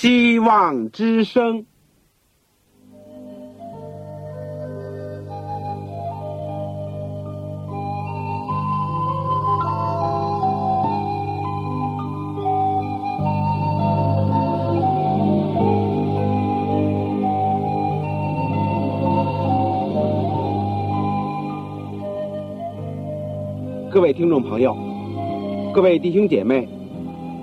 希望之声。各位听众朋友，各位弟兄姐妹，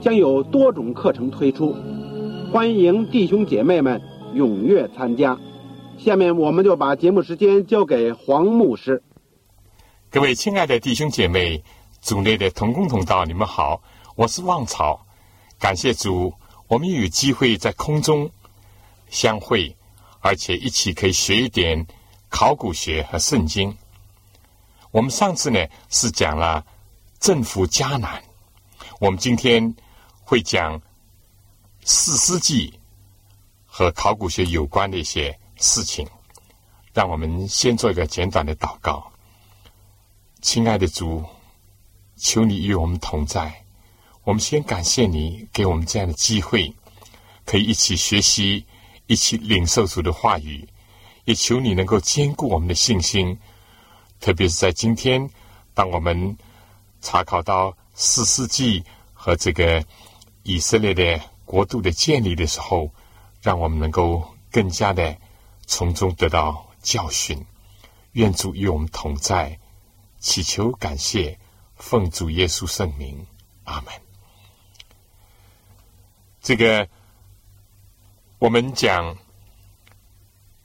将有多种课程推出，欢迎弟兄姐妹们踊跃参加。下面我们就把节目时间交给黄牧师。各位亲爱的弟兄姐妹、组内的同工同道，你们好，我是旺草。感谢主，我们有机会在空中相会，而且一起可以学一点考古学和圣经。我们上次呢是讲了政府迦南，我们今天会讲四世纪和考古学有关的一些事情。让我们先做一个简短的祷告。亲爱的主，求你与我们同在。我们先感谢你给我们这样的机会，可以一起学习，一起领受主的话语。也求你能够坚固我们的信心。特别是在今天，当我们查考到四世纪和这个以色列的国度的建立的时候，让我们能够更加的从中得到教训。愿主与我们同在，祈求感谢，奉主耶稣圣名，阿门。这个我们讲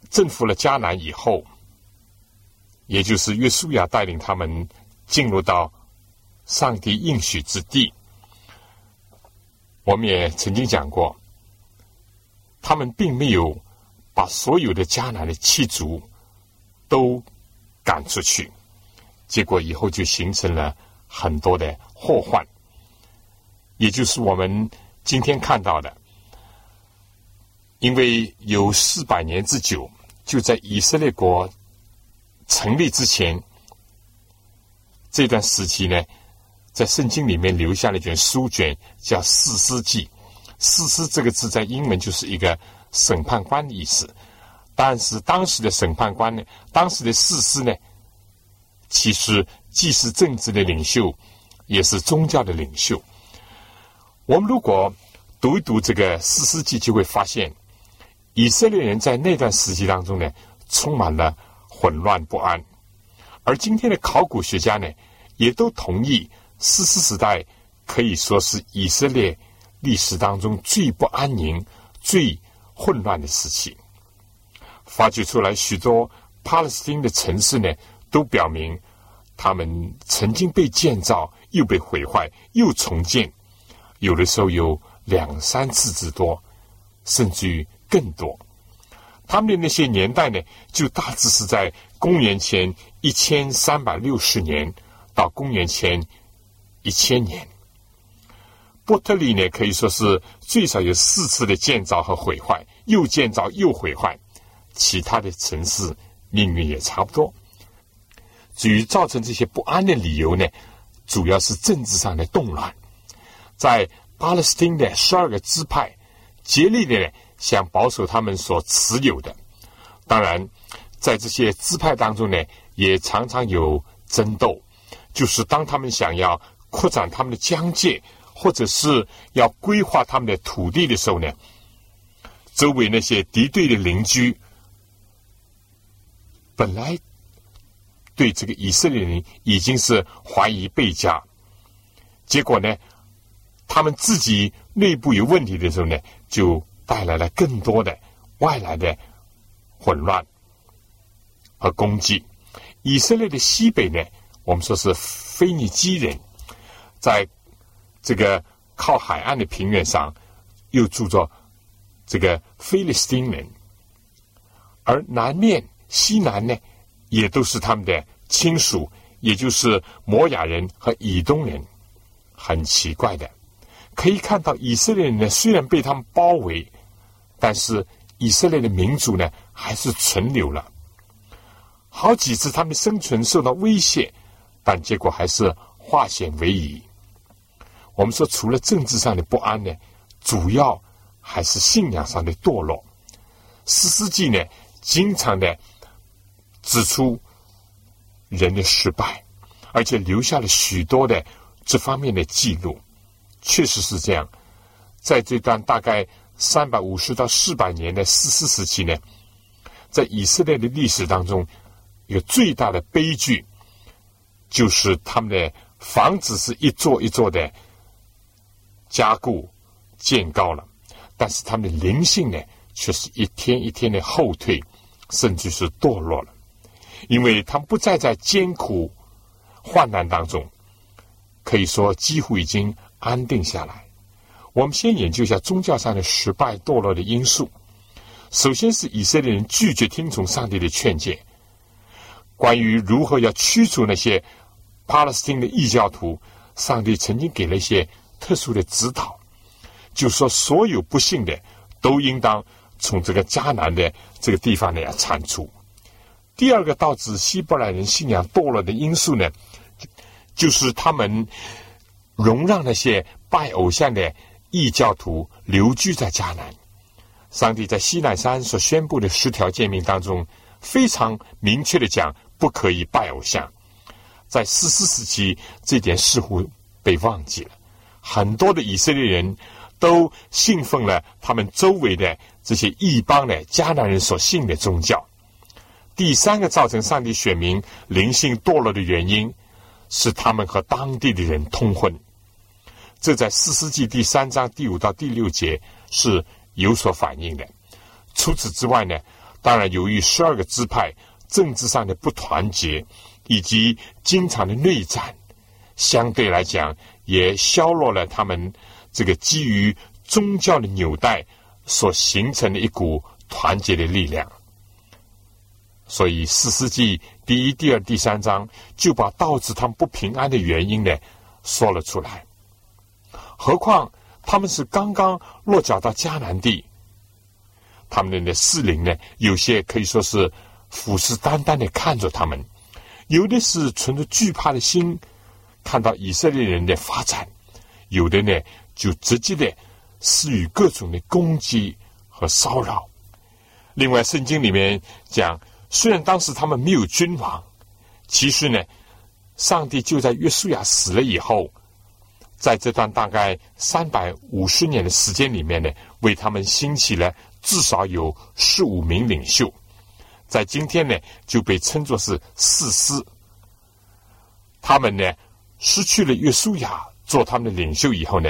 征服了迦南以后。也就是约书亚带领他们进入到上帝应许之地。我们也曾经讲过，他们并没有把所有的迦南的七族都赶出去，结果以后就形成了很多的祸患。也就是我们今天看到的，因为有四百年之久，就在以色列国。成立之前，这段时期呢，在圣经里面留下了一卷书卷，叫《四世纪》。四师这个字在英文就是一个审判官的意思。但是当时的审判官呢，当时的四师呢，其实既是政治的领袖，也是宗教的领袖。我们如果读一读这个《四世纪》，就会发现，以色列人在那段时期当中呢，充满了。混乱不安，而今天的考古学家呢，也都同意，四世时代可以说是以色列历史当中最不安宁、最混乱的时期。发掘出来许多帕勒斯坦的城市呢，都表明他们曾经被建造，又被毁坏，又重建，有的时候有两三次之多，甚至于更多。他们的那些年代呢，就大致是在公元前一千三百六十年到公元前一千年。波特利呢，可以说是最少有四次的建造和毁坏，又建造又毁坏。其他的城市命运也差不多。至于造成这些不安的理由呢，主要是政治上的动乱，在巴勒斯坦的十二个支派竭力的。想保守他们所持有的，当然，在这些支派当中呢，也常常有争斗。就是当他们想要扩展他们的疆界，或者是要规划他们的土地的时候呢，周围那些敌对的邻居，本来对这个以色列人已经是怀疑倍加，结果呢，他们自己内部有问题的时候呢，就。带来了更多的外来的混乱和攻击。以色列的西北呢，我们说是腓尼基人，在这个靠海岸的平原上，又住着这个菲利斯丁人，而南面西南呢，也都是他们的亲属，也就是摩亚人和以东人。很奇怪的，可以看到以色列人呢，虽然被他们包围，但是以色列的民族呢，还是存留了。好几次他们生存受到威胁，但结果还是化险为夷。我们说，除了政治上的不安呢，主要还是信仰上的堕落。四世纪呢，经常的指出人的失败，而且留下了许多的这方面的记录。确实是这样，在这段大概三百五十到四百年的四世时期呢，在以色列的历史当中。有最大的悲剧，就是他们的房子是一座一座的加固建高了，但是他们的灵性呢，却是一天一天的后退，甚至是堕落了，因为他们不再在艰苦患难当中，可以说几乎已经安定下来。我们先研究一下宗教上的失败堕落的因素。首先是以色列人拒绝听从上帝的劝诫。关于如何要驱逐那些巴勒斯坦的异教徒，上帝曾经给了一些特殊的指导，就说所有不幸的都应当从这个迦南的这个地方呢要铲除。第二个导致希伯来人信仰堕落的因素呢，就是他们容让那些拜偶像的异教徒留居在迦南。上帝在西奈山所宣布的十条诫命当中，非常明确的讲。不可以拜偶像，在四世时期，这点似乎被忘记了。很多的以色列人都信奉了他们周围的这些异邦的迦南人所信的宗教。第三个造成上帝选民灵性堕落的原因，是他们和当地的人通婚。这在四世纪第三章第五到第六节是有所反映的。除此之外呢，当然由于十二个支派。政治上的不团结，以及经常的内战，相对来讲也削弱了他们这个基于宗教的纽带所形成的一股团结的力量。所以，四世纪第一、第二、第三章就把导致他们不平安的原因呢说了出来。何况他们是刚刚落脚到迦南地，他们的士灵呢，有些可以说是。虎视眈眈的看着他们，有的是存着惧怕的心，看到以色列人的发展；有的呢，就直接的施予各种的攻击和骚扰。另外，圣经里面讲，虽然当时他们没有君王，其实呢，上帝就在约书亚死了以后，在这段大概三百五十年的时间里面呢，为他们兴起了至少有十五名领袖。在今天呢，就被称作是四师。他们呢，失去了约书亚做他们的领袖以后呢，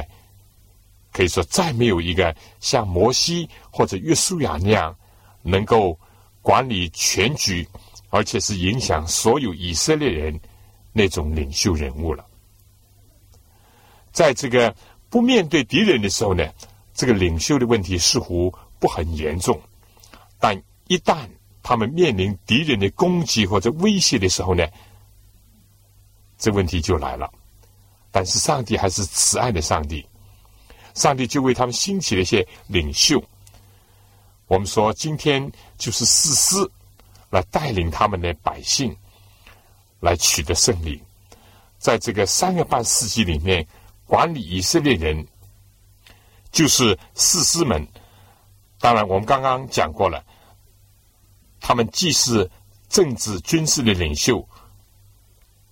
可以说再没有一个像摩西或者约书亚那样能够管理全局，而且是影响所有以色列人那种领袖人物了。在这个不面对敌人的时候呢，这个领袖的问题似乎不很严重，但一旦他们面临敌人的攻击或者威胁的时候呢，这问题就来了。但是上帝还是慈爱的上帝，上帝就为他们兴起了一些领袖。我们说，今天就是士师来带领他们的百姓来取得胜利。在这个三个半世纪里面，管理以色列人就是士师们。当然，我们刚刚讲过了。他们既是政治军事的领袖，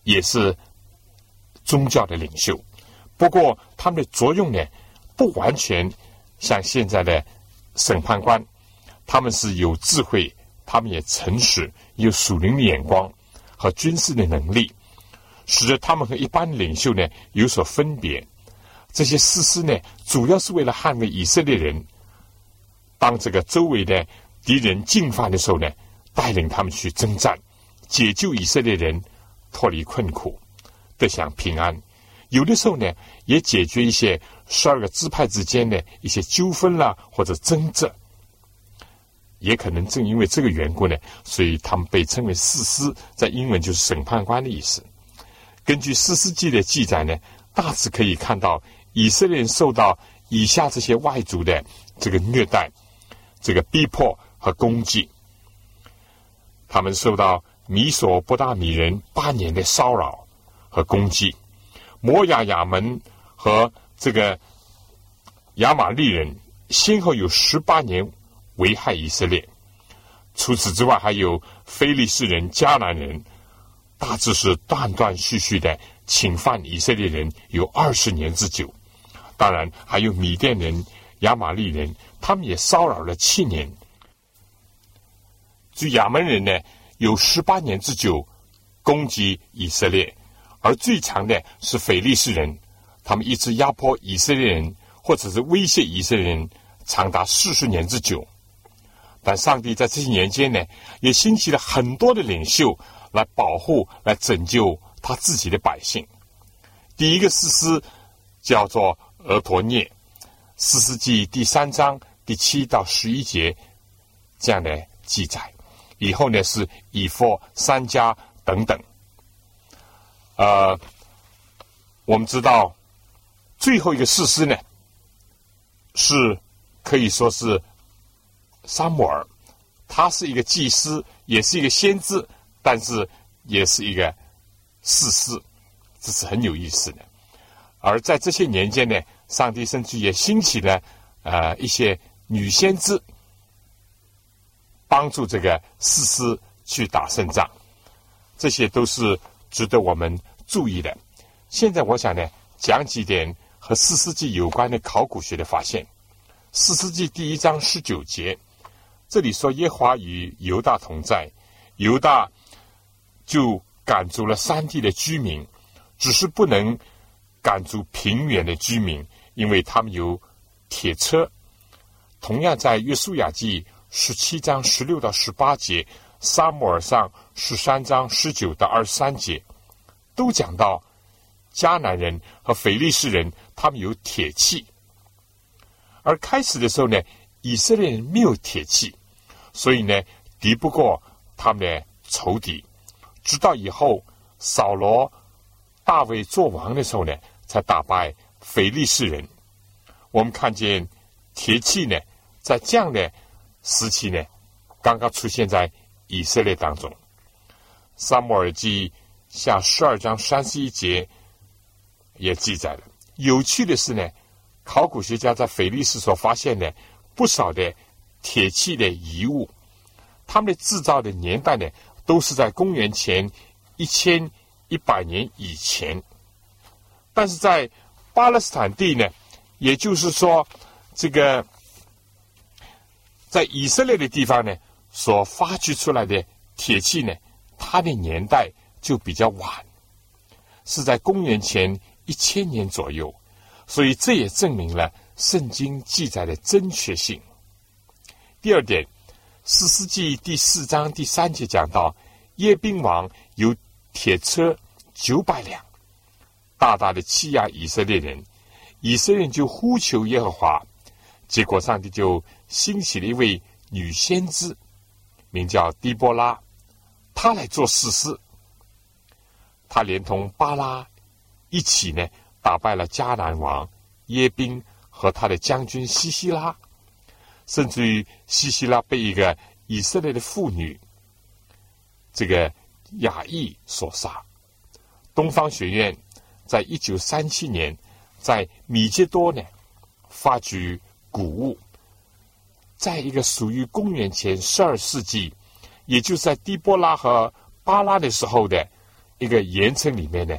也是宗教的领袖。不过，他们的作用呢，不完全像现在的审判官。他们是有智慧，他们也诚实，有属灵的眼光和军事的能力，使得他们和一般领袖呢有所分别。这些事师呢，主要是为了捍卫以色列人。当这个周围的。敌人进犯的时候呢，带领他们去征战，解救以色列人脱离困苦，得享平安。有的时候呢，也解决一些十二个支派之间的一些纠纷啦，或者争执。也可能正因为这个缘故呢，所以他们被称为士师，在英文就是审判官的意思。根据士师记的记载呢，大致可以看到以色列人受到以下这些外族的这个虐待、这个逼迫和攻击。他们受到米索不达米人八年的骚扰和攻击，摩亚亚门和这个亚玛利人先后有十八年危害以色列。除此之外，还有非利士人、迦南人。大致是断断续续的侵犯以色列人有二十年之久，当然还有米甸人、亚玛利人，他们也骚扰了七年。据亚门人呢，有十八年之久攻击以色列，而最长的是腓力士人，他们一直压迫以色列人，或者是威胁以色列人，长达四十年之久。但上帝在这些年间呢，也兴起了很多的领袖。来保护、来拯救他自己的百姓。第一个诗诗叫做《俄陀涅》，诗诗记第三章第七到十一节这样的记载。以后呢是以佛三家等等。呃，我们知道最后一个诗诗呢，是可以说是沙姆尔，他是一个祭司，也是一个先知。但是也是一个事实，这是很有意思的。而在这些年间呢，上帝甚至也兴起了呃一些女先知，帮助这个士师去打胜仗，这些都是值得我们注意的。现在我想呢，讲几点和四世纪有关的考古学的发现。四世纪第一章十九节，这里说耶华与犹大同在，犹大。就赶逐了山地的居民，只是不能赶逐平原的居民，因为他们有铁车。同样，在约书亚记十七章十六到十八节，沙漠尔上十三章十九到二十三节，都讲到迦南人和腓力士人，他们有铁器。而开始的时候呢，以色列人没有铁器，所以呢，敌不过他们的仇敌。直到以后，扫罗、大卫做王的时候呢，才打败腓力士人。我们看见铁器呢，在这样的时期呢，刚刚出现在以色列当中。撒母耳记下十二章三十一节也记载了。有趣的是呢，考古学家在腓力斯所发现的不少的铁器的遗物，他们的制造的年代呢。都是在公元前一千一百年以前，但是在巴勒斯坦地呢，也就是说，这个在以色列的地方呢，所发掘出来的铁器呢，它的年代就比较晚，是在公元前一千年左右，所以这也证明了圣经记载的正确性。第二点。四世纪第四章第三节讲到，耶宾王有铁车九百辆，大大的欺压以色列人，以色列人就呼求耶和华，结果上帝就兴起了一位女先知，名叫狄波拉，她来做士师，她连同巴拉一起呢，打败了迦南王耶宾和他的将军西西拉。甚至于西西拉被一个以色列的妇女，这个雅意所杀。东方学院在一九三七年在米吉多呢发掘古物，在一个属于公元前十二世纪，也就是在狄波拉和巴拉的时候的一个岩层里面呢，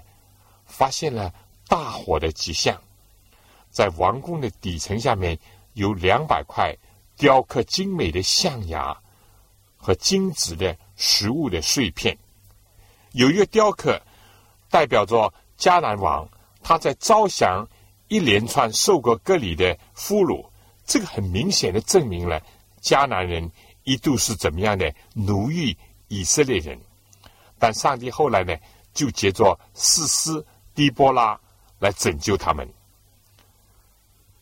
发现了大火的迹象，在王宫的底层下面有两百块。雕刻精美的象牙和精致的食物的碎片，有一个雕刻代表着迦南王，他在招降一连串受过割礼的俘虏，这个很明显的证明了迦南人一度是怎么样的奴役以色列人，但上帝后来呢，就借着士师狄波拉来拯救他们。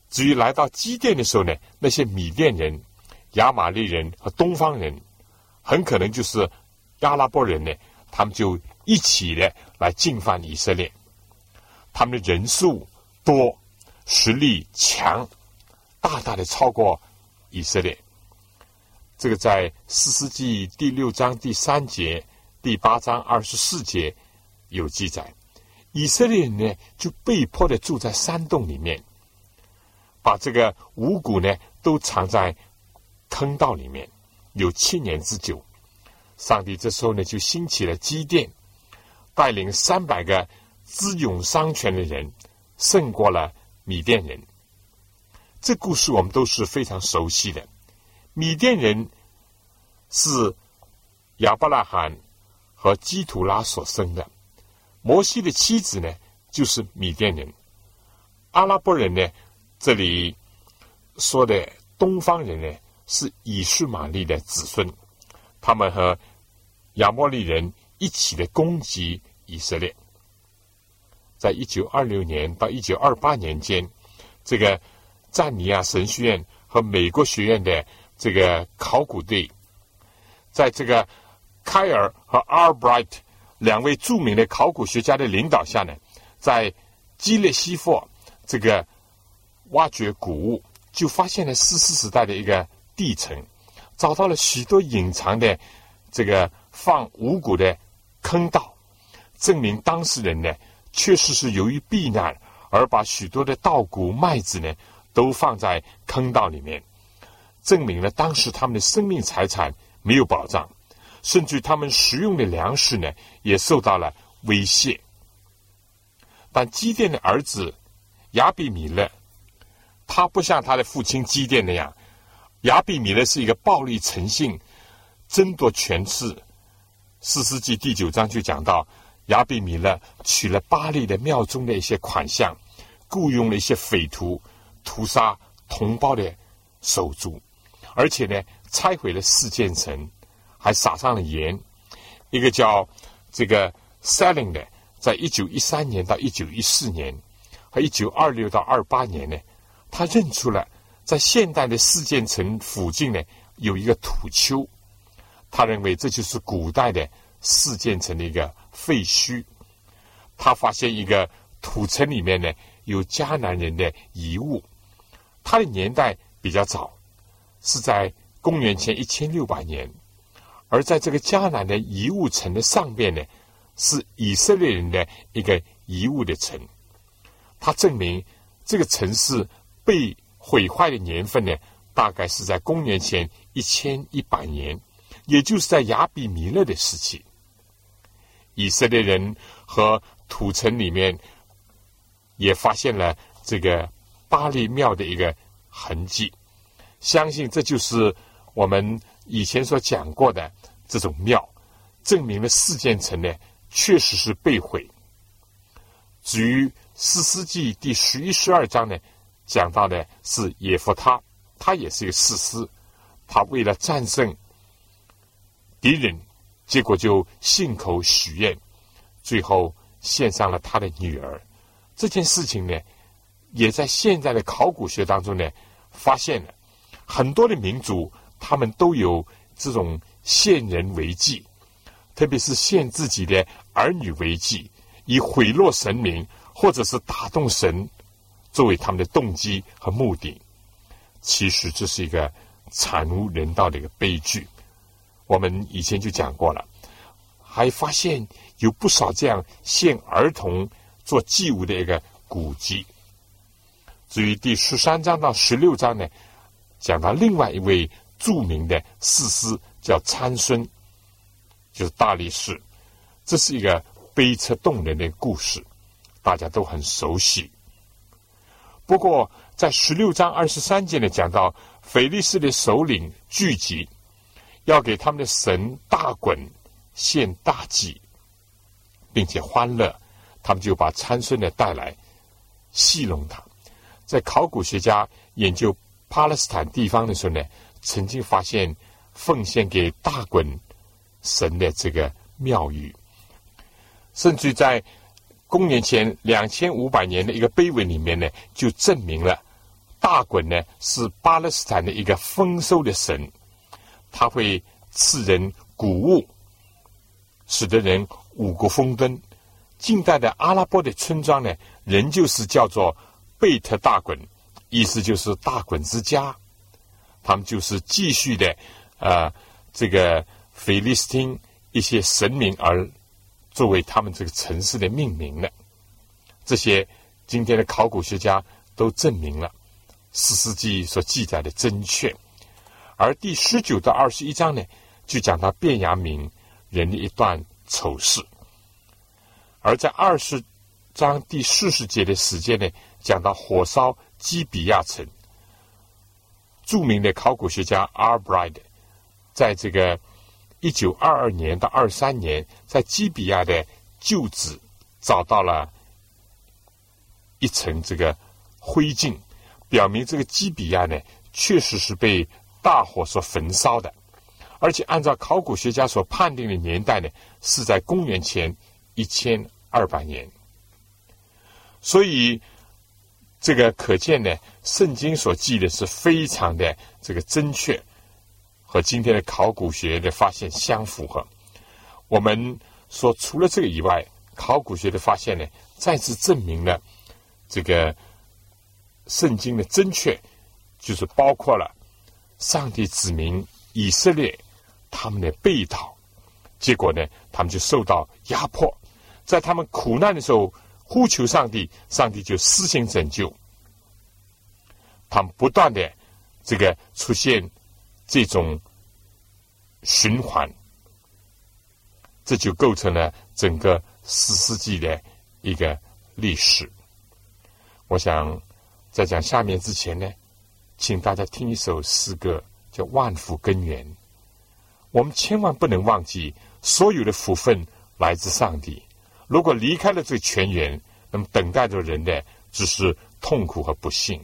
至于来到基甸的时候呢，那些米甸人亚玛利人和东方人，很可能就是阿拉伯人呢，他们就一起的来进犯以色列。他们的人数多，实力强，大大的超过以色列。这个在《四世纪》第六章第三节、第八章二十四节有记载。以色列人呢，就被迫的住在山洞里面，把这个五谷呢都藏在坑道里面，有七年之久。上帝这时候呢，就兴起了基甸，带领三百个智勇双全的人，胜过了米甸人。这故事我们都是非常熟悉的。米甸人是亚伯拉罕和基图拉所生的。摩西的妻子呢，就是米甸人；阿拉伯人呢，这里说的东方人呢，是以实玛利的子孙。他们和亚摩利人一起的攻击以色列。在一九二六年到一九二八年间，这个赞尼亚神学院和美国学院的这个考古队，在这个凯尔和阿尔布莱特。两位著名的考古学家的领导下呢，在基列西佛这个挖掘古物，就发现了四世时代的一个地层，找到了许多隐藏的这个放五谷的坑道，证明当事人呢确实是由于避难而把许多的稻谷、麦子呢都放在坑道里面，证明了当时他们的生命财产没有保障。甚至他们食用的粮食呢，也受到了威胁。但基甸的儿子亚比米勒，他不像他的父亲基甸那样，亚比米勒是一个暴力成性、争夺权势。四世纪第九章就讲到，亚比米勒取了巴黎的庙中的一些款项，雇佣了一些匪徒，屠杀同胞的手足，而且呢，拆毁了四件城。还撒上了盐。一个叫这个 Selling 的，在一九一三年到一九一四年和一九二六到二八年呢，他认出了在现代的四建城附近呢有一个土丘，他认为这就是古代的四建城的一个废墟。他发现一个土层里面呢有迦南人的遗物，他的年代比较早，是在公元前一千六百年。而在这个迦南的遗物城的上边呢，是以色列人的一个遗物的城。它证明这个城市被毁坏的年份呢，大概是在公元前一千一百年，也就是在亚比米勒的时期。以色列人和土城里面也发现了这个巴黎庙的一个痕迹，相信这就是我们以前所讲过的。这种庙证明了四件城呢确实是被毁。至于《四世纪》第十一、十二章呢，讲到的是耶夫他，他也是一个士师，他为了战胜敌人，结果就信口许愿，最后献上了他的女儿。这件事情呢，也在现在的考古学当中呢发现了很多的民族，他们都有这种。献人为祭，特别是献自己的儿女为祭，以毁落神明或者是打动神作为他们的动机和目的。其实这是一个惨无人道的一个悲剧。我们以前就讲过了，还发现有不少这样献儿童做祭物的一个古迹。至于第十三章到十六章呢，讲到另外一位著名的士师。叫参孙，就是大力士，这是一个悲切动人的故事，大家都很熟悉。不过，在十六章二十三节呢，讲到腓力斯的首领聚集，要给他们的神大滚献大祭，并且欢乐，他们就把参孙呢带来戏弄他。在考古学家研究巴勒斯坦地方的时候呢，曾经发现。奉献给大滚神的这个庙宇，甚至在公元前两千五百年的一个碑文里面呢，就证明了大衮呢是巴勒斯坦的一个丰收的神，他会赐人谷物，使得人五谷丰登。近代的阿拉伯的村庄呢，仍旧是叫做贝特大衮，意思就是大衮之家。他们就是继续的，呃，这个菲利斯汀一些神明而作为他们这个城市的命名的。这些今天的考古学家都证明了史诗记所记载的真确。而第十九到二十一章呢，就讲到卞雅明人的一段丑事。而在二十章第四十节的时间呢，讲到火烧基比亚城。著名的考古学家阿尔布莱德，在这个一九二二年到二三年，在基比亚的旧址找到了一层这个灰烬，表明这个基比亚呢确实是被大火所焚烧的，而且按照考古学家所判定的年代呢，是在公元前一千二百年，所以。这个可见呢，圣经所记的是非常的这个正确，和今天的考古学的发现相符合。我们说，除了这个以外，考古学的发现呢，再次证明了这个圣经的正确，就是包括了上帝指明以色列他们的被讨，结果呢，他们就受到压迫，在他们苦难的时候。呼求上帝，上帝就施行拯救。他们不断的这个出现这种循环，这就构成了整个十世纪的一个历史。我想在讲下面之前呢，请大家听一首诗歌，叫《万福根源》。我们千万不能忘记，所有的福分来自上帝。如果离开了这个泉源，那么等待着人的只是痛苦和不幸。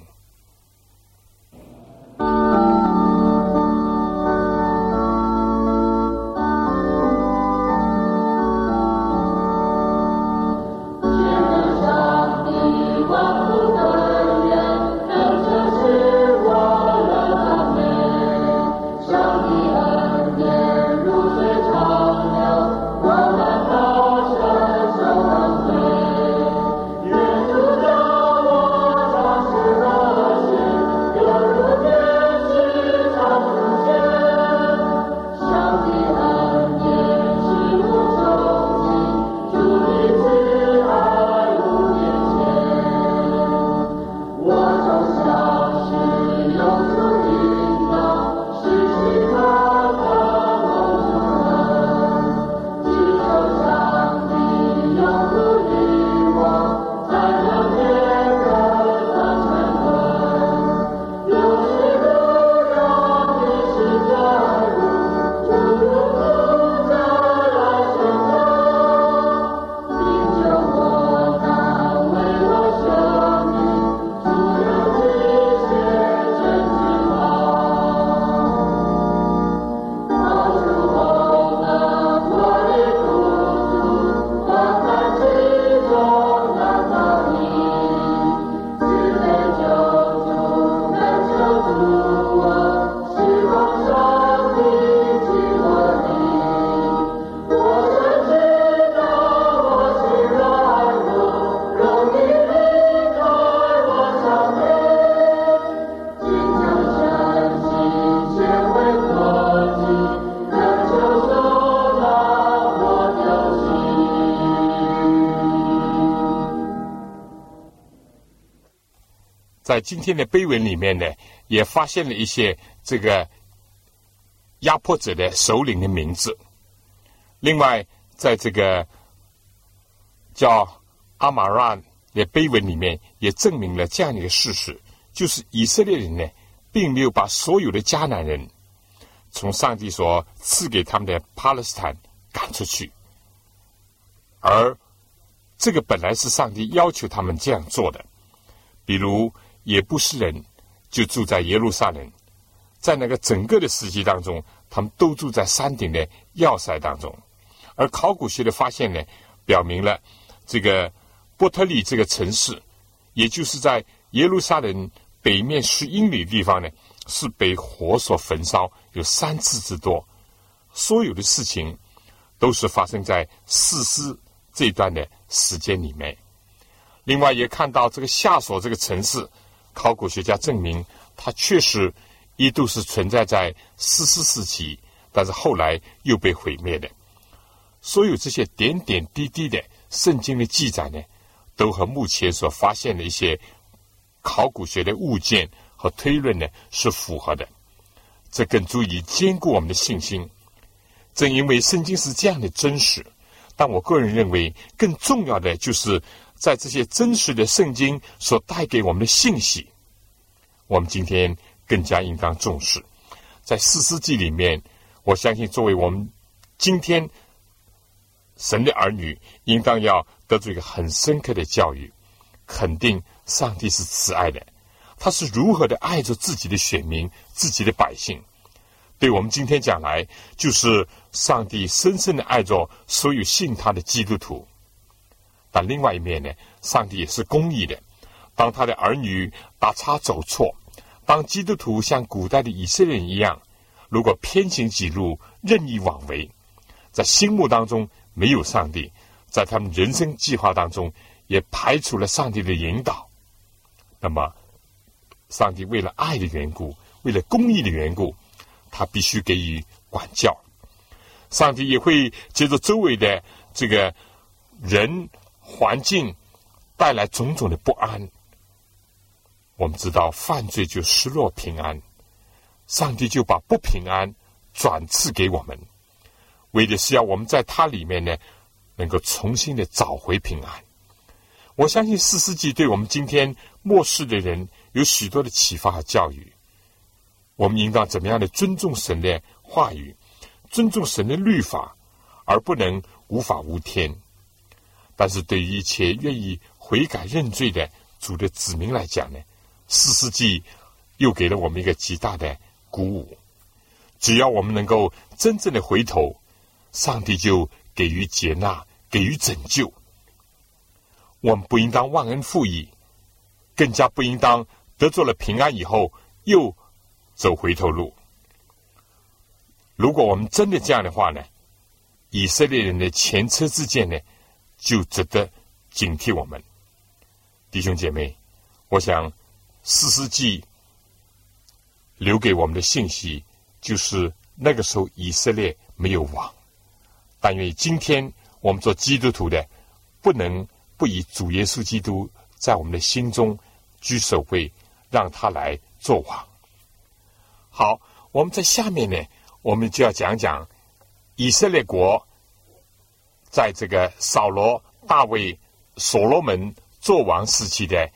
在今天的碑文里面呢，也发现了一些这个压迫者的首领的名字。另外，在这个叫阿马拉的碑文里面，也证明了这样一个事实：就是以色列人呢，并没有把所有的迦南人从上帝所赐给他们的巴勒斯坦赶出去，而这个本来是上帝要求他们这样做的，比如。也不是人，就住在耶路撒冷，在那个整个的时期当中，他们都住在山顶的要塞当中。而考古学的发现呢，表明了这个波特利这个城市，也就是在耶路撒冷北面十英里地方呢，是被火所焚烧，有三次之多。所有的事情都是发生在四师这段的时间里面。另外，也看到这个下所这个城市，考古学家证明它确实一度是存在在四师时期，但是后来又被毁灭的。所有这些点点滴滴的圣经的记载呢，都和目前所发现的一些考古学的物件和推论呢是符合的。这更足以坚固我们的信心。正因为圣经是这样的真实，但我个人认为，更重要的就是在这些真实的圣经所带给我们的信息，我们今天更加应当重视。在四世纪里面，我相信作为我们今天。神的儿女应当要得出一个很深刻的教育，肯定上帝是慈爱的，他是如何的爱着自己的选民、自己的百姓。对我们今天讲来，就是上帝深深的爱着所有信他的基督徒。但另外一面呢，上帝也是公义的。当他的儿女打叉走错，当基督徒像古代的以色列人一样，如果偏行己路、任意妄为，在心目当中。没有上帝，在他们人生计划当中也排除了上帝的引导。那么，上帝为了爱的缘故，为了公义的缘故，他必须给予管教。上帝也会借着周围的这个人环境带来种种的不安。我们知道，犯罪就失落平安，上帝就把不平安转赐给我们。为的是要我们在它里面呢，能够重新的找回平安。我相信四世纪对我们今天末世的人有许多的启发和教育。我们应当怎么样的尊重神的话语，尊重神的律法，而不能无法无天。但是对于一切愿意悔改认罪的主的子民来讲呢，四世纪又给了我们一个极大的鼓舞。只要我们能够真正的回头。上帝就给予接纳，给予拯救。我们不应当忘恩负义，更加不应当得做了平安以后又走回头路。如果我们真的这样的话呢，以色列人的前车之鉴呢，就值得警惕我们。弟兄姐妹，我想四世纪留给我们的信息，就是那个时候以色列没有王。但愿今天我们做基督徒的，不能不以主耶稣基督在我们的心中居首位，让他来做王。好，我们在下面呢，我们就要讲讲以色列国在这个扫罗、大卫、所罗门做王时期的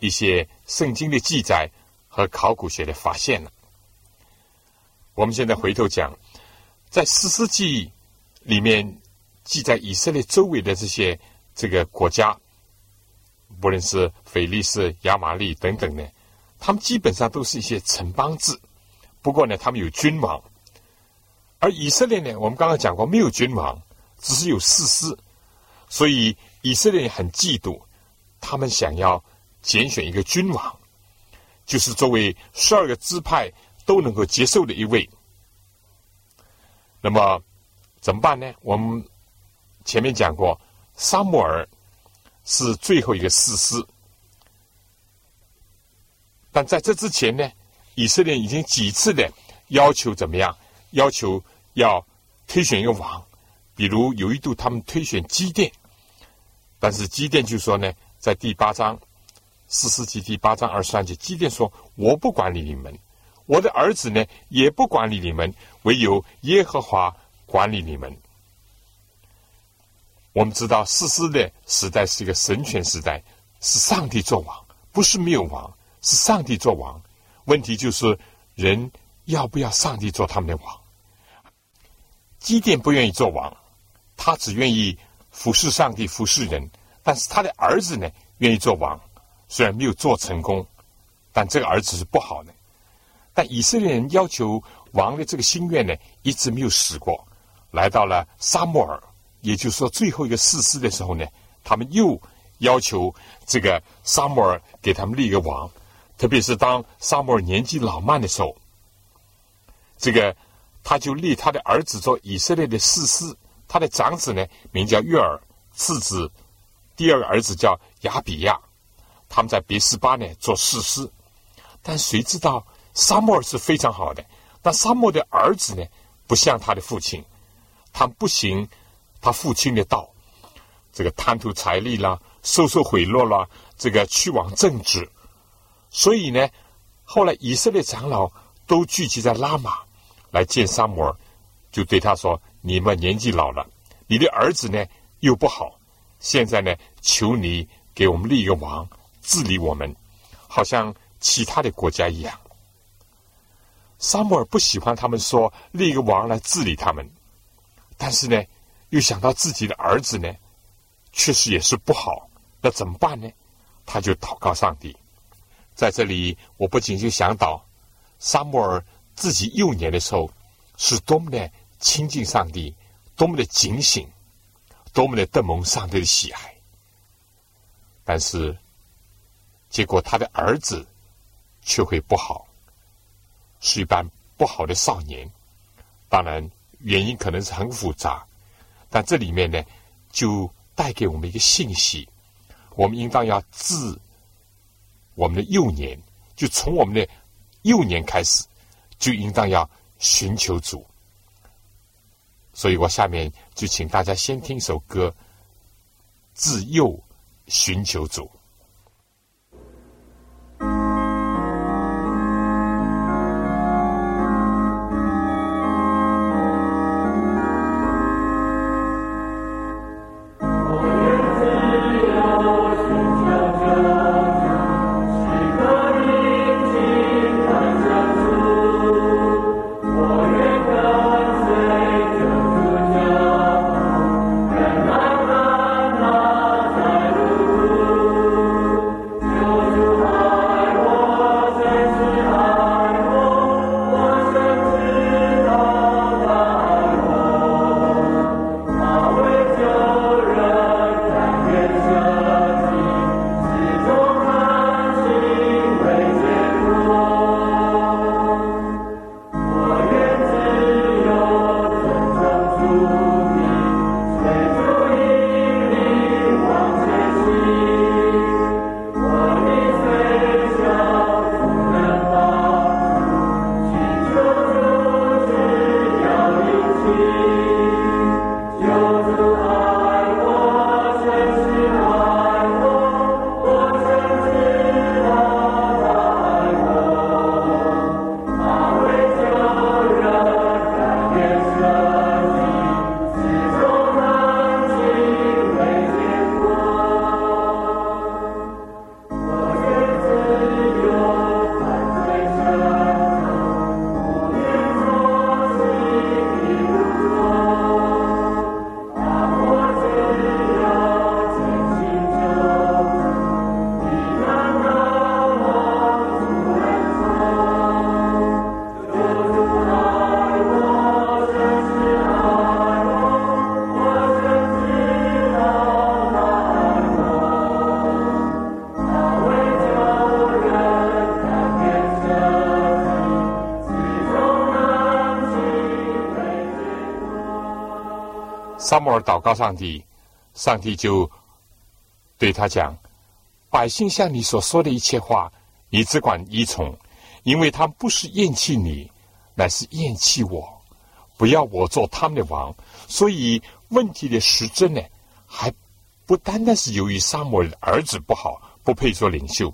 一些圣经的记载和考古学的发现了。我们现在回头讲，在史诗记。里面记载以色列周围的这些这个国家，不论是腓力斯、亚玛利等等呢，他们基本上都是一些城邦制。不过呢，他们有君王，而以色列呢，我们刚刚讲过没有君王，只是有士师，所以以色列很嫉妒，他们想要拣选一个君王，就是作为十二个支派都能够接受的一位。那么。怎么办呢？我们前面讲过，沙穆尔是最后一个士师，但在这之前呢，以色列已经几次的要求怎么样？要求要推选一个王，比如有一度他们推选基甸，但是基甸就说呢，在第八章四世纪第八章二十三节，基甸说：“我不管理你们，我的儿子呢也不管理你们，唯有耶和华。”管理你们，我们知道，世的时代是一个神权时代，是上帝做王，不是没有王，是上帝做王。问题就是人要不要上帝做他们的王？基甸不愿意做王，他只愿意服侍上帝、服侍人。但是他的儿子呢，愿意做王，虽然没有做成功，但这个儿子是不好的。但以色列人要求王的这个心愿呢，一直没有死过。来到了沙漠尔，也就是说最后一个逝世的时候呢，他们又要求这个沙漠尔给他们立一个王，特别是当沙摩尔年纪老迈的时候，这个他就立他的儿子做以色列的士师，他的长子呢名叫约尔，次子第二个儿子叫亚比亚，他们在别斯巴呢做士师。但谁知道沙摩尔是非常好的，但沙摩的儿子呢不像他的父亲，他不行他父亲的道，这个贪图财力啦，收受贿赂啦，这个去往政治。所以呢，后来以色列长老都聚集在拉玛来见沙摩尔，就对他说：“你们年纪老了，你的儿子呢又不好，现在呢，求你给我们立一个王治理我们，好像其他的国家一样。”沙摩尔不喜欢他们说立一个王来治理他们，但是呢，又想到自己的儿子呢，确实也是不好，那怎么办呢？他就祷告上帝。在这里，我不仅就想到，沙摩尔自己幼年的时候是多么的亲近上帝，多么的警醒，多么的得蒙上帝的喜爱。但是，结果他的儿子却会不好，是一般不好的少年。当然，原因可能是很复杂，但这里面呢，就带给我们一个信息：我们应当要自。我们的幼年，就从我们的幼年开始，就应当要寻求主。所以我下面就请大家先听一首歌，《自幼寻求主》。萨摩尔祷告上帝，上帝就对他讲：“百姓向你所说的一切话，你只管依从，因为他们不是厌弃你，乃是厌弃我，不要我做他们的王。所以问题的实质呢，还不单单是由于萨摩尔的儿子不好，不配做领袖，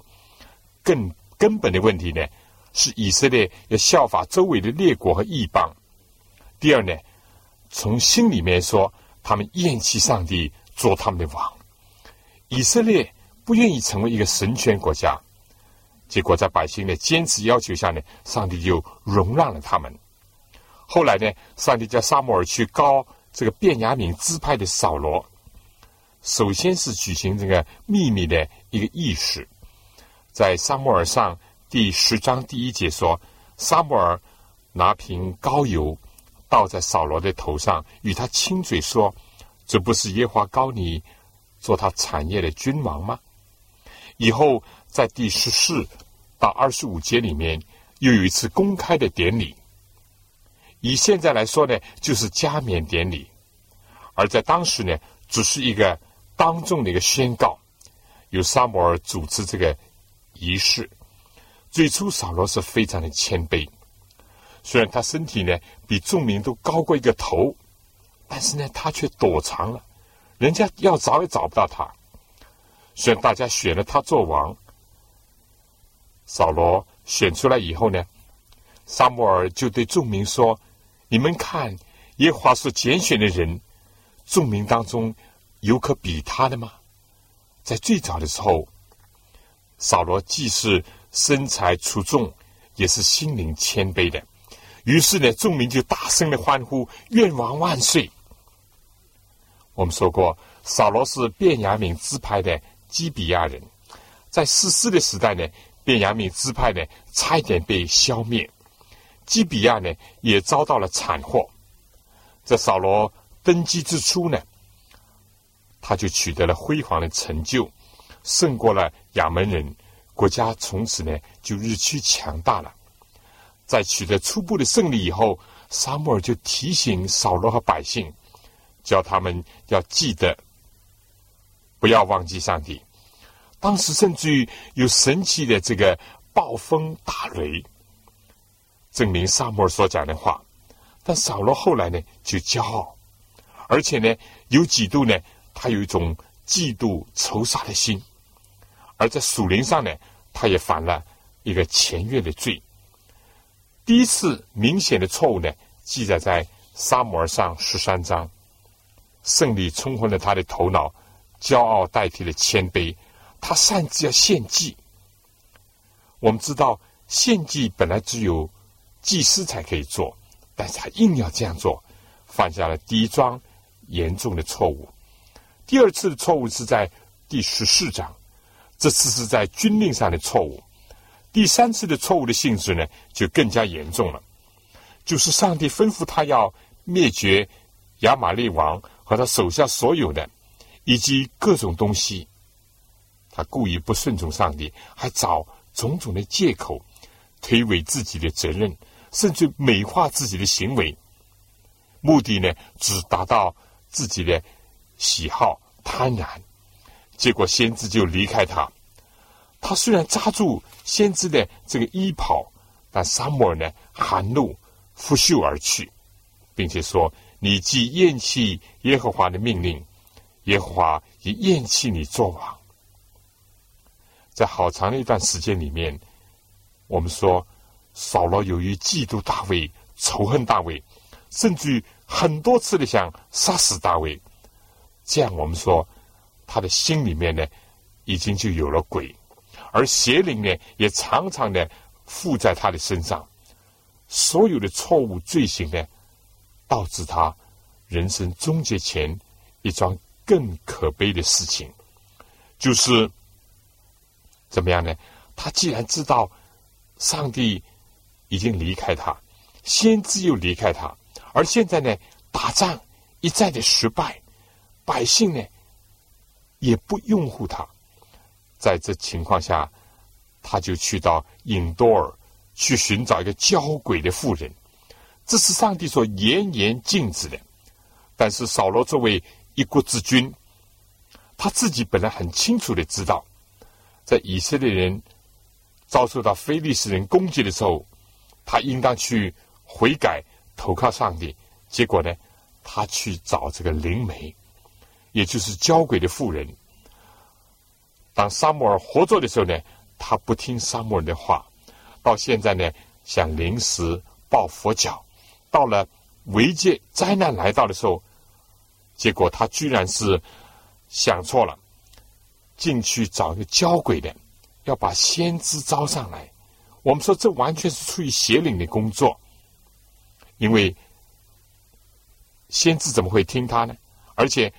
更根本的问题呢，是以色列要效法周围的列国和异邦。第二呢，从心里面说。”他们厌弃上帝做他们的王，以色列不愿意成为一个神权国家，结果在百姓的坚持要求下呢，上帝就容让了他们。后来呢，上帝叫沙摩尔去告这个便雅悯支派的扫罗，首先是举行这个秘密的一个仪式，在沙摩尔上第十章第一节说，沙摩尔拿瓶膏油。倒在扫罗的头上，与他亲嘴说：“这不是耶华高你做他产业的君王吗？”以后在第十四到二十五节里面又有一次公开的典礼。以现在来说呢，就是加冕典礼；而在当时呢，只是一个当众的一个宣告，由萨摩尔主持这个仪式。最初，扫罗是非常的谦卑，虽然他身体呢比众民都高过一个头，但是呢，他却躲藏了，人家要找也找不到他。虽然大家选了他做王，扫罗选出来以后呢，萨摩尔就对众民说。你们看，耶和华所拣选的人，众民当中有可比他的吗？在最早的时候，扫罗既是身材出众，也是心灵谦卑的。于是呢，众民就大声的欢呼：“愿王万岁！”我们说过，扫罗是便雅悯支派的基比亚人，在四世的时代呢，便雅悯支派呢差一点被消灭。基比亚呢，也遭到了惨祸。在扫罗登基之初呢，他就取得了辉煌的成就，胜过了亚门人，国家从此呢就日趋强大了。在取得初步的胜利以后，沙穆尔就提醒扫罗和百姓，叫他们要记得，不要忘记上帝。当时甚至于有神奇的这个暴风大雷。证明萨摩尔所讲的话，但扫罗后来呢就骄傲，而且呢有几度呢他有一种嫉妒仇杀的心，而在属灵上呢他也犯了一个前越的罪。第一次明显的错误呢记载在沙摩尔上十三章，胜利冲昏了他的头脑，骄傲代替了谦卑，他擅自要献祭。我们知道献祭本来只有。祭司才可以做，但是他硬要这样做，犯下了第一桩严重的错误。第二次的错误是在第十四章，这次是在军令上的错误。第三次的错误的性质呢，就更加严重了，就是上帝吩咐他要灭绝亚玛利王和他手下所有的，以及各种东西，他故意不顺从上帝，还找种种的借口推诿自己的责任。甚至美化自己的行为，目的呢，只达到自己的喜好贪婪。结果先知就离开他。他虽然扎住先知的这个衣袍，但沙摩尔呢，含怒拂袖而去，并且说：“你既厌弃耶和华的命令，耶和华也厌弃你做王。”在好长的一段时间里面，我们说。扫罗由于嫉妒大卫、仇恨大卫，甚至于很多次的想杀死大卫，这样我们说，他的心里面呢，已经就有了鬼，而邪灵呢，也常常的附在他的身上。所有的错误罪行呢，导致他人生终结前一桩更可悲的事情，就是怎么样呢？他既然知道上帝。已经离开他，先知又离开他，而现在呢，打仗一再的失败，百姓呢也不拥护他，在这情况下，他就去到隐多尔去寻找一个交鬼的妇人，这是上帝所严严禁止的。但是扫罗作为一国之君，他自己本来很清楚的知道，在以色列人遭受到非利士人攻击的时候。他应当去悔改，投靠上帝。结果呢，他去找这个灵媒，也就是交鬼的妇人。当沙摩尔活着的时候呢，他不听沙摩尔的话。到现在呢，想临时抱佛脚。到了危界灾难来到的时候，结果他居然是想错了，进去找一个交鬼的，要把先知招上来。我们说，这完全是出于邪灵的工作，因为先知怎么会听他呢？而且，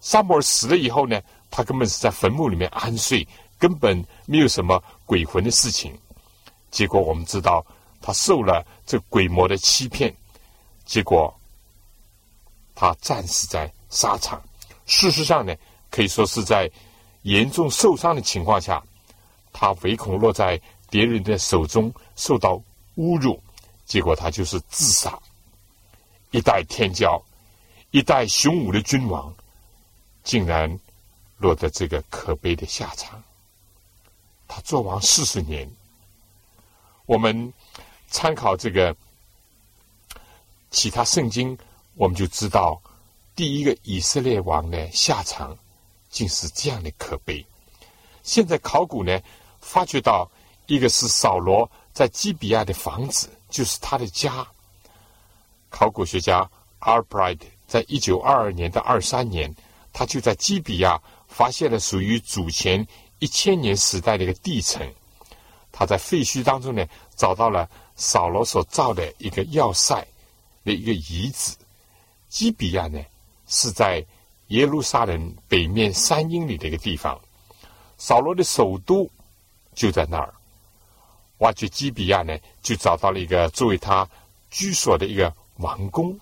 萨摩尔死了以后呢，他根本是在坟墓里面安睡，根本没有什么鬼魂的事情。结果我们知道，他受了这鬼魔的欺骗，结果他战死在沙场。事实上呢，可以说是在严重受伤的情况下，他唯恐落在。别人的手中受到侮辱，结果他就是自杀。一代天骄，一代雄武的君王，竟然落得这个可悲的下场。他做王四十年，我们参考这个其他圣经，我们就知道第一个以色列王的下场竟是这样的可悲。现在考古呢，发觉到一个是扫罗在基比亚的房子，就是他的家。考古学家阿尔布莱特在一九二二年到二三年，他就在基比亚发现了属于祖前。一千年时代的一个地层，他在废墟当中呢，找到了扫罗所造的一个要塞的一个遗址。基比亚呢，是在耶路撒冷北面三英里的一个地方，扫罗的首都就在那儿。挖掘基比亚呢，就找到了一个作为他居所的一个王宫。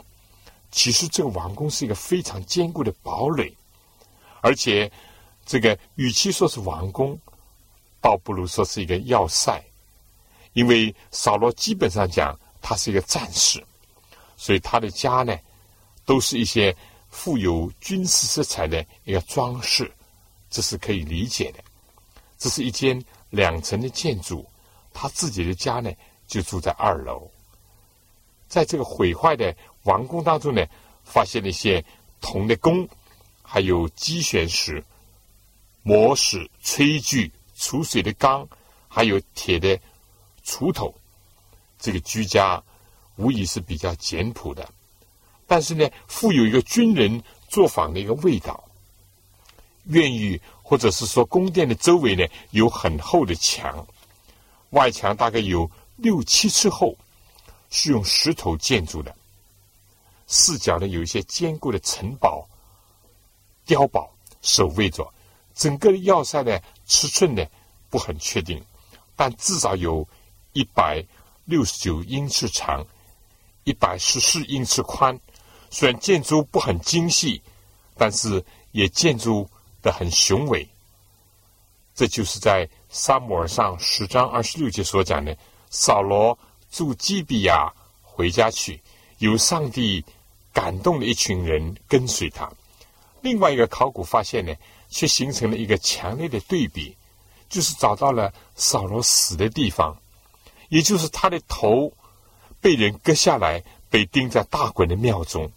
其实这个王宫是一个非常坚固的堡垒，而且。这个与其说是王宫，倒不如说是一个要塞，因为扫罗基本上讲他是一个战士，所以他的家呢，都是一些富有军事色彩的一个装饰，这是可以理解的。这是一间两层的建筑，他自己的家呢就住在二楼。在这个毁坏的王宫当中呢，发现了一些铜的弓，还有机旋石。磨石、炊具、储水的缸，还有铁的锄头，这个居家无疑是比较简朴的，但是呢，富有一个军人作坊的一个味道。院宇或者是说宫殿的周围呢，有很厚的墙，外墙大概有六七尺厚，是用石头建筑的。四角呢，有一些坚固的城堡、碉堡守卫着。整个要塞呢，尺寸呢不很确定，但至少有一百六十九英尺长，一百十四英尺宽。虽然建筑不很精细，但是也建筑的很雄伟。这就是在沙姆尔上十章二十六节所讲的：扫罗住基比亚回家去，有上帝感动的一群人跟随他。另外一个考古发现呢。却形成了一个强烈的对比，就是找到了扫罗死的地方，也就是他的头被人割下来，被钉在大衮的庙中。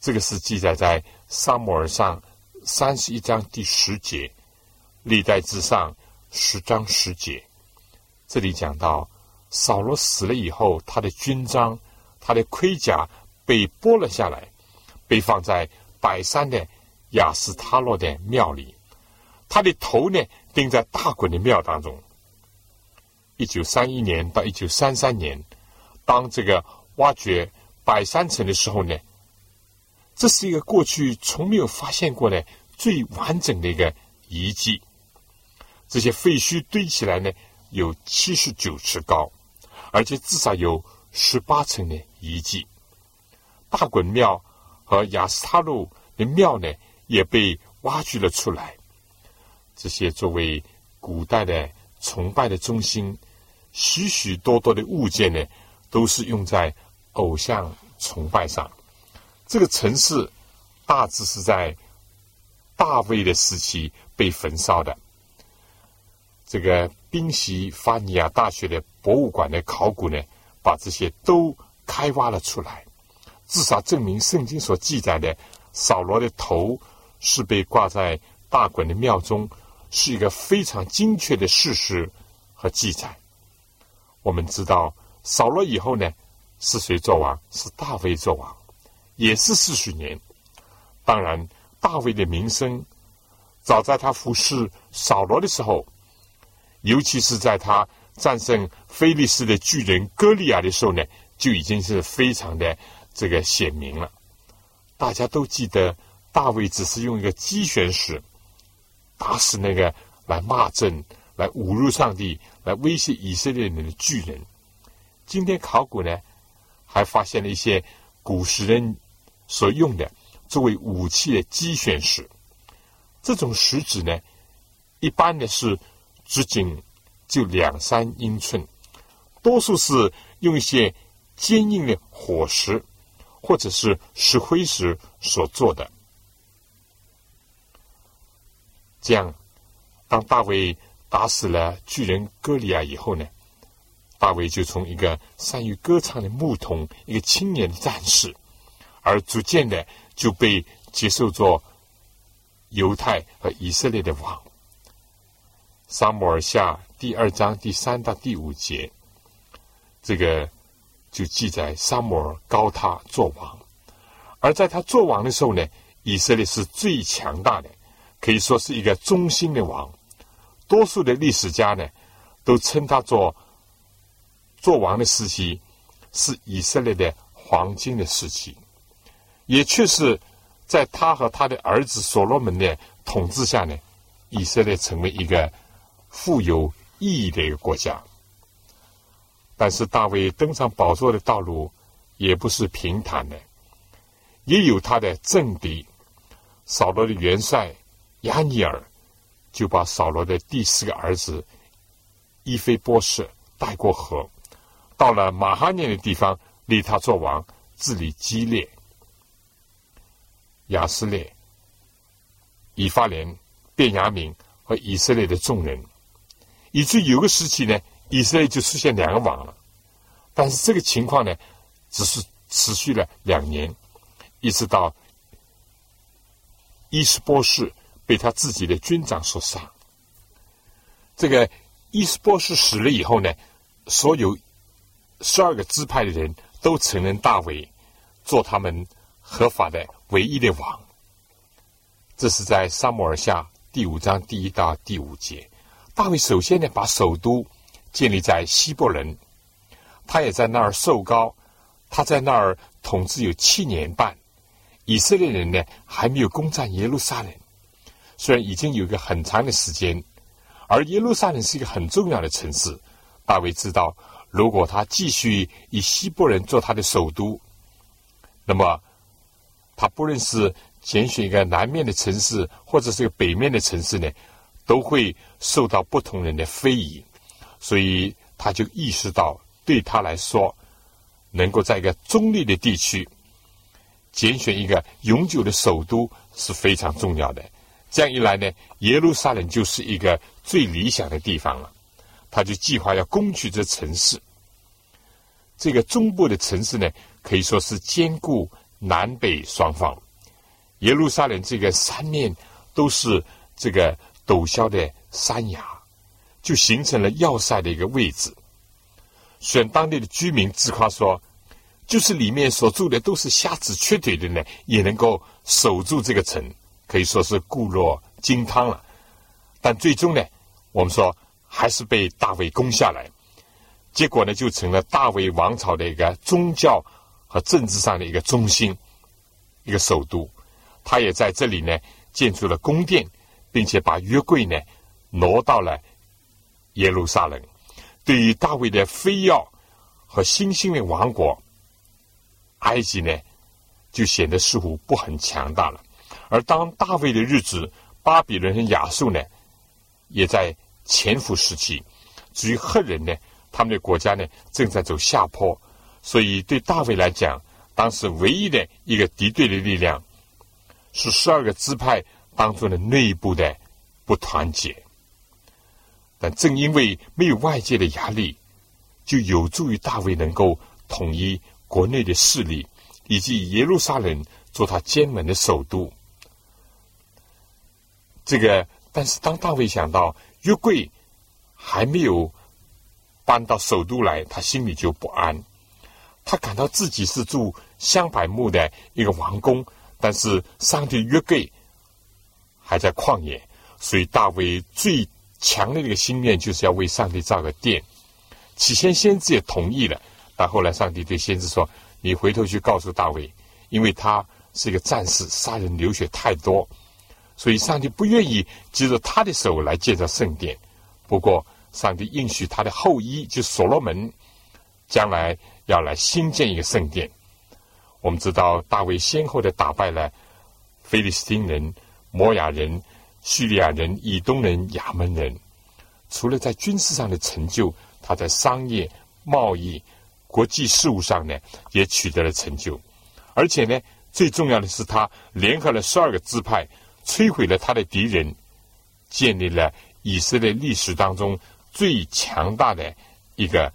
这个是记载在《萨姆尔上》三十一章第十节，《历代之上》十章十节。这里讲到扫罗死了以后，他的军章、他的盔甲被剥了下来，被放在百山的。亚斯塔洛的庙里，他的头呢钉在大衮的庙当中。一九三一年到一九三三年，当这个挖掘百山城的时候呢，这是一个过去从没有发现过的最完整的一个遗迹。这些废墟堆起来呢，有七十九尺高，而且至少有十八层的遗迹。大衮庙和亚斯塔路的庙呢？也被挖掘了出来。这些作为古代的崇拜的中心，许许多多的物件呢，都是用在偶像崇拜上。这个城市大致是在大卫的时期被焚烧的。这个宾夕法尼亚大学的博物馆的考古呢，把这些都开挖了出来，至少证明圣经所记载的扫罗的头。是被挂在大衮的庙中，是一个非常精确的事实和记载。我们知道扫罗以后呢，是谁做王？是大卫做王，也是四十年。当然，大卫的名声，早在他服侍扫罗的时候，尤其是在他战胜菲利斯的巨人歌利亚的时候呢，就已经是非常的这个显明了。大家都记得。大卫只是用一个机旋石打死那个来骂阵、来侮辱上帝、来威胁以色列人的巨人。今天考古呢，还发现了一些古时人所用的作为武器的机旋石。这种石子呢，一般的是直径就两三英寸，多数是用一些坚硬的火石或者是石灰石所做的。这样，当大卫打死了巨人歌利亚以后呢，大卫就从一个善于歌唱的牧童，一个青年的战士，而逐渐的就被接受做犹太和以色列的王。撒母耳下第二章第三到第五节，这个就记载沙摩尔高他做王，而在他做王的时候呢，以色列是最强大的，可以说是一个中心的王。多数的历史家呢，都称他做做王的时期是以色列的黄金的时期，也确实在他和他的儿子所罗门的统治下呢，以色列成为一个。富有意义的一个国家，但是大卫登上宝座的道路也不是平坦的，也有他的政敌。扫罗的元帅亚尼尔就把扫罗的第四个儿子伊菲波士带过河，到了马哈念的地方立他做王，治理激烈、亚斯列、以法莲、便雅敏和以色列的众人。以至于有个时期呢，以色列就出现两个王了，但是这个情况呢，只是持续了两年，一直到伊斯波士被他自己的军长所杀。这个伊斯波士死了以后呢，所有十二个支派的人都承认大卫做他们合法的唯一的王。这是在撒母耳下第五章第一到第五节。大卫首先呢，把首都建立在希伯伦，他也在那儿受高，他在那儿统治有七年半。以色列人呢，还没有攻占耶路撒冷，虽然已经有一个很长的时间，而耶路撒冷是一个很重要的城市。大卫知道，如果他继续以希伯伦做他的首都，那么他不论是拣选一个南面的城市，或者是个北面的城市呢？都会受到不同人的非议，所以他就意识到，对他来说，能够在一个中立的地区拣选一个永久的首都是非常重要的。这样一来呢，耶路撒冷就是一个最理想的地方了。他就计划要攻取这城市。这个中部的城市呢，可以说是兼顾南北双方。耶路撒冷这个三面都是这个。陡峭的山崖，就形成了要塞的一个位置。选当地的居民自夸说，就是里面所住的都是瞎子缺腿的呢，也能够守住这个城，可以说是固若金汤了。但最终呢，我们说还是被大卫攻下来，结果呢，就成了大卫王朝的一个宗教和政治上的一个中心，一个首都。他也在这里呢，建筑了宫殿。并且把约柜呢挪到了耶路撒冷。对于大卫的非要和新兴的王国，埃及呢就显得似乎不很强大了。而当大卫的日子，巴比伦和亚述呢也在潜伏时期。至于赫人呢，他们的国家呢正在走下坡。所以对大卫来讲，当时唯一的一个敌对的力量是十二个支派。当中的内部的不团结，但正因为没有外界的压力，就有助于大卫能够统一国内的势力，以及耶路撒冷做他监门的首都。这个，但是当大卫想到约柜还没有搬到首都来，他心里就不安。他感到自己是住香柏木的一个王宫，但是上帝约柜。还在旷野，所以大卫最强烈的一个心愿就是要为上帝造个殿。起先先知也同意了，但后来上帝对先知说：“你回头去告诉大卫，因为他是一个战士，杀人流血太多，所以上帝不愿意接着他的手来建造圣殿。不过，上帝应许他的后裔，就所罗门，将来要来新建一个圣殿。我们知道，大卫先后的打败了菲利斯丁人。摩亚人、叙利亚人、以东人、亚门人，除了在军事上的成就，他在商业、贸易、国际事务上呢，也取得了成就。而且呢，最重要的是，他联合了十二个支派，摧毁了他的敌人，建立了以色列历史当中最强大的一个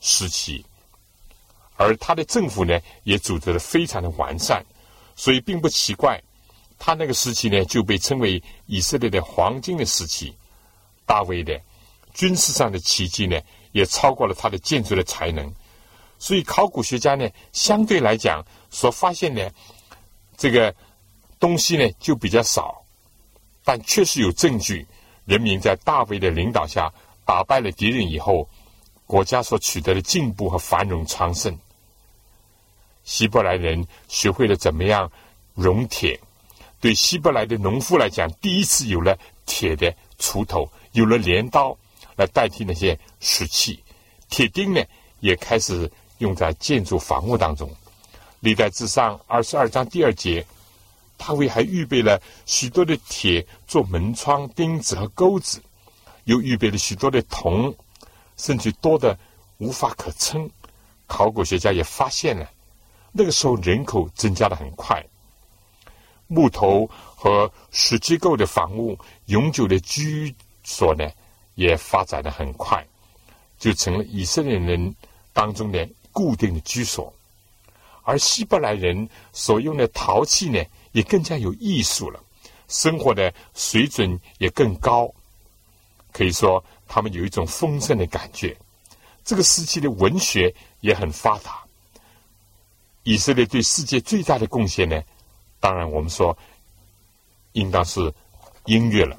时期。而他的政府呢，也组织的非常的完善，所以并不奇怪，他那个时期呢，就被称为以色列的黄金的时期。大卫的军事上的奇迹呢，也超过了他的建筑的才能，所以考古学家呢，相对来讲所发现的这个东西呢，就比较少，但确实有证据，人民在大卫的领导下打败了敌人以后，国家所取得的进步和繁荣昌盛。希伯来人学会了怎么样熔铁，对希伯来的农夫来讲，第一次有了铁的锄头。有了镰刀来代替那些石器，铁钉呢也开始用在建筑房屋当中。历代之上二十二章第二节，大卫还预备了许多的铁做门窗、钉子和钩子，又预备了许多的铜，甚至多的无法可称。考古学家也发现了，那个时候人口增加的很快，木头和石结构的房屋，永久的居。所呢，也发展的很快，就成了以色列人当中的固定的居所。而希伯来人所用的陶器呢，也更加有艺术了，生活的水准也更高。可以说，他们有一种丰盛的感觉。这个时期的文学也很发达。以色列对世界最大的贡献呢，当然我们说，应当是音乐了。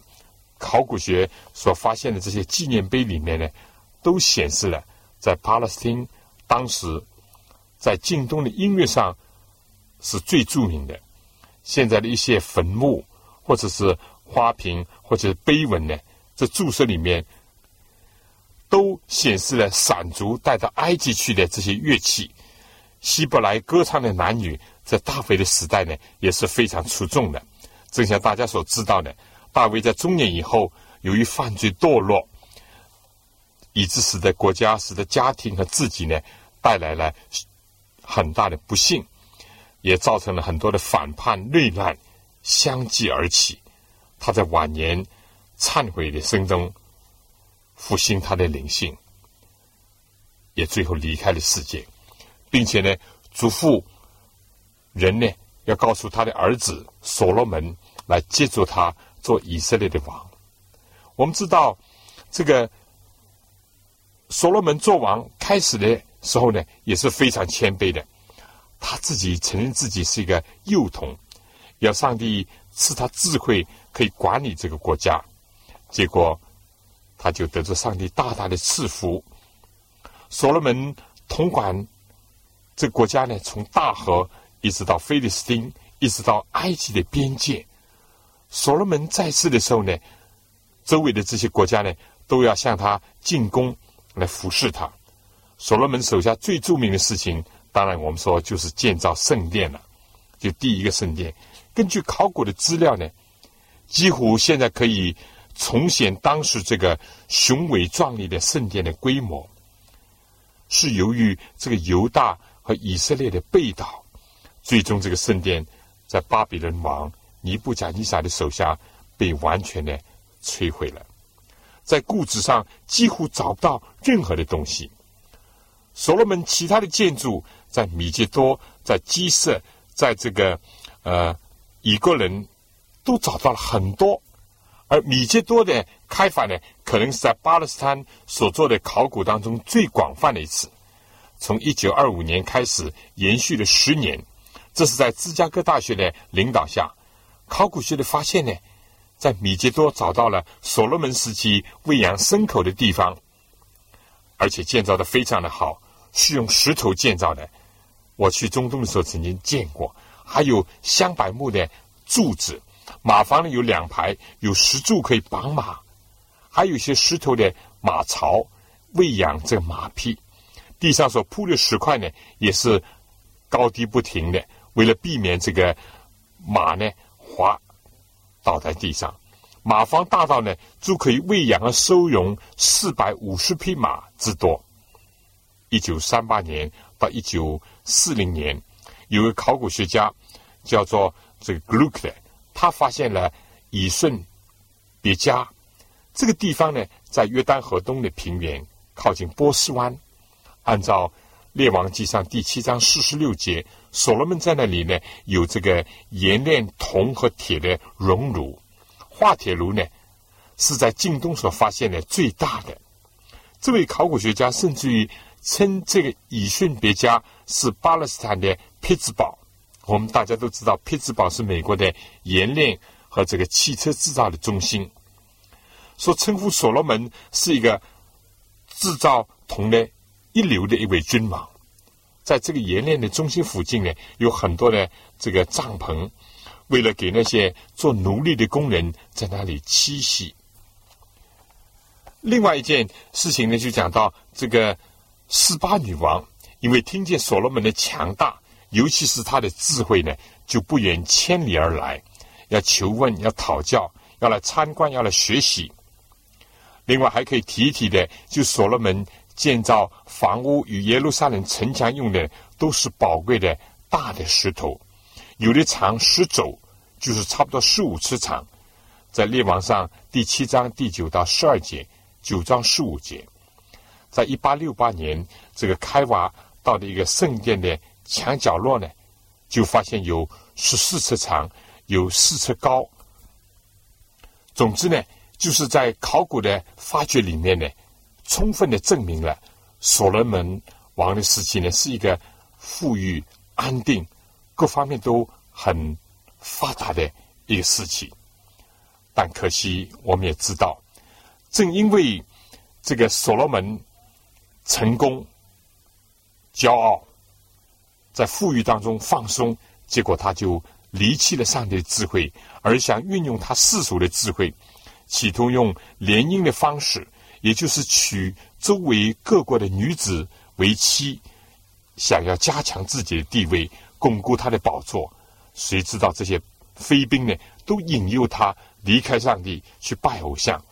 考古学所发现的这些纪念碑里面呢，都显示了在巴勒斯坦当时在近东的音乐上是最著名的。现在的一些坟墓或者是花瓶或者是碑文呢，这注释里面都显示了闪族带到埃及去的这些乐器。希伯来歌唱的男女在大卫的时代呢，也是非常出众的。正像大家所知道的。大卫在中年以后，由于犯罪堕落，以致使得国家、使得家庭和自己呢，带来了很大的不幸，也造成了很多的反叛、内乱相继而起。他在晚年忏悔的声中复兴他的灵性，也最后离开了世界，并且呢，嘱咐人呢要告诉他的儿子所罗门来接住他。做以色列的王，我们知道，这个所罗门做王开始的时候呢，也是非常谦卑的。他自己承认自己是一个幼童，要上帝赐他智慧，可以管理这个国家。结果，他就得着上帝大大的赐福。所罗门统管这国家呢，从大河一直到菲利斯丁，一直到埃及的边界。所罗门在世的时候呢，周围的这些国家呢，都要向他进攻，来服侍他。所罗门手下最著名的事情，当然我们说就是建造圣殿了，就第一个圣殿。根据考古的资料呢，几乎现在可以重现当时这个雄伟壮丽的圣殿的规模。是由于这个犹大和以色列的背道，最终这个圣殿在巴比伦王。尼布甲尼撒的手下被完全的摧毁了，在故址上几乎找不到任何的东西。所罗门其他的建筑在米吉多、在基色、在这个呃以个人都找到了很多，而米吉多的开发呢，可能是在巴勒斯坦所做的考古当中最广泛的一次，从一九二五年开始延续了十年，这是在芝加哥大学的领导下。考古学的发现呢，在米吉多找到了所罗门时期喂养牲口的地方，而且建造的非常的好，是用石头建造的。我去中东的时候曾经见过，还有香柏木的柱子，马房里有两排，有石柱可以绑马，还有一些石头的马槽喂养这个马匹。地上所铺的石块呢，也是高低不停的，为了避免这个马呢。滑倒在地上，马房大到呢，就可以喂养和收容四百五十匹马之多。一九三八年到一九四零年，有个考古学家叫做这个 Gluck 他发现了以顺别加这个地方呢，在约旦河东的平原，靠近波斯湾。按照《列王纪上》第七章四十六节，所罗门在那里呢，有这个冶炼铜和铁的熔炉。化铁炉呢，是在近东所发现的最大的。这位考古学家甚至于称这个以逊别家是巴勒斯坦的匹兹堡。我们大家都知道，匹兹堡是美国的冶炼和这个汽车制造的中心。说称呼所罗门是一个制造铜的。一流的一位君王，在这个冶炼的中心附近呢，有很多的这个帐篷，为了给那些做奴隶的工人在那里栖息。另外一件事情呢，就讲到这个斯巴女王，因为听见所罗门的强大，尤其是他的智慧呢，就不远千里而来，要求问，要讨教，要来参观，要来学习。另外还可以提一提的，就所罗门。建造房屋与耶路撒冷城墙用的都是宝贵的大的石头，有的长十肘，就是差不多十五尺长。在列王上第七章第九到十二节，九章十五节，在一八六八年这个开挖到的一个圣殿的墙角落呢，就发现有十四尺长，有四尺高。总之呢，就是在考古的发掘里面呢。充分的证明了所罗门王的时期呢是一个富裕、安定、各方面都很发达的一个时期。但可惜，我们也知道，正因为这个所罗门成功、骄傲，在富裕当中放松，结果他就离弃了上帝的智慧，而想运用他世俗的智慧，企图用联姻的方式。也就是娶周围各国的女子为妻，想要加强自己的地位，巩固他的宝座。谁知道这些妃嫔呢，都引诱他离开上帝去拜偶像。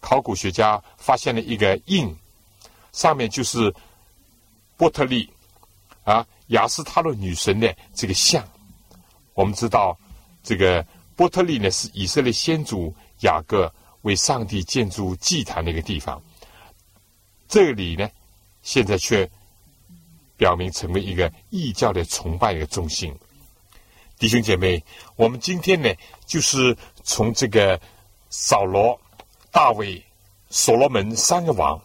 考古学家发现了一个印，上面就是波特利啊，雅斯塔洛女神的这个像。我们知道，这个波特利呢，是以色列先祖雅各。为上帝建筑祭坛的一个地方，这里呢，现在却表明成为一个异教的崇拜的中心。弟兄姐妹，我们今天呢，就是从这个扫罗、大卫、所罗门三个王，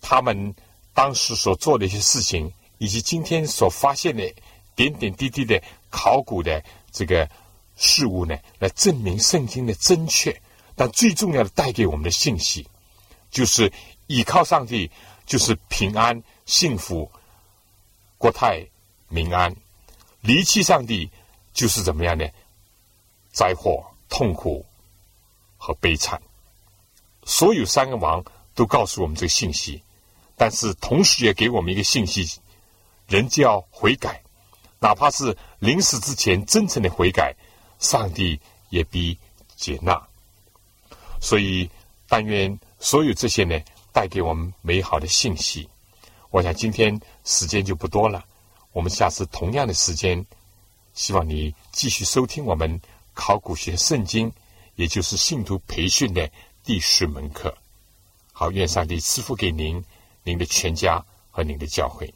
他们当时所做的一些事情，以及今天所发现的点点滴滴的考古的这个。事物呢，来证明圣经的正确，但最重要的带给我们的信息，就是依靠上帝，就是平安、幸福、国泰民安；离弃上帝，就是怎么样呢？灾祸、痛苦和悲惨。所有三个王都告诉我们这个信息，但是同时也给我们一个信息：人就要悔改，哪怕是临死之前真诚的悔改。上帝也必接纳，所以但愿所有这些呢，带给我们美好的信息。我想今天时间就不多了，我们下次同样的时间，希望你继续收听我们考古学圣经，也就是信徒培训的第十门课。好，愿上帝赐福给您、您的全家和您的教会。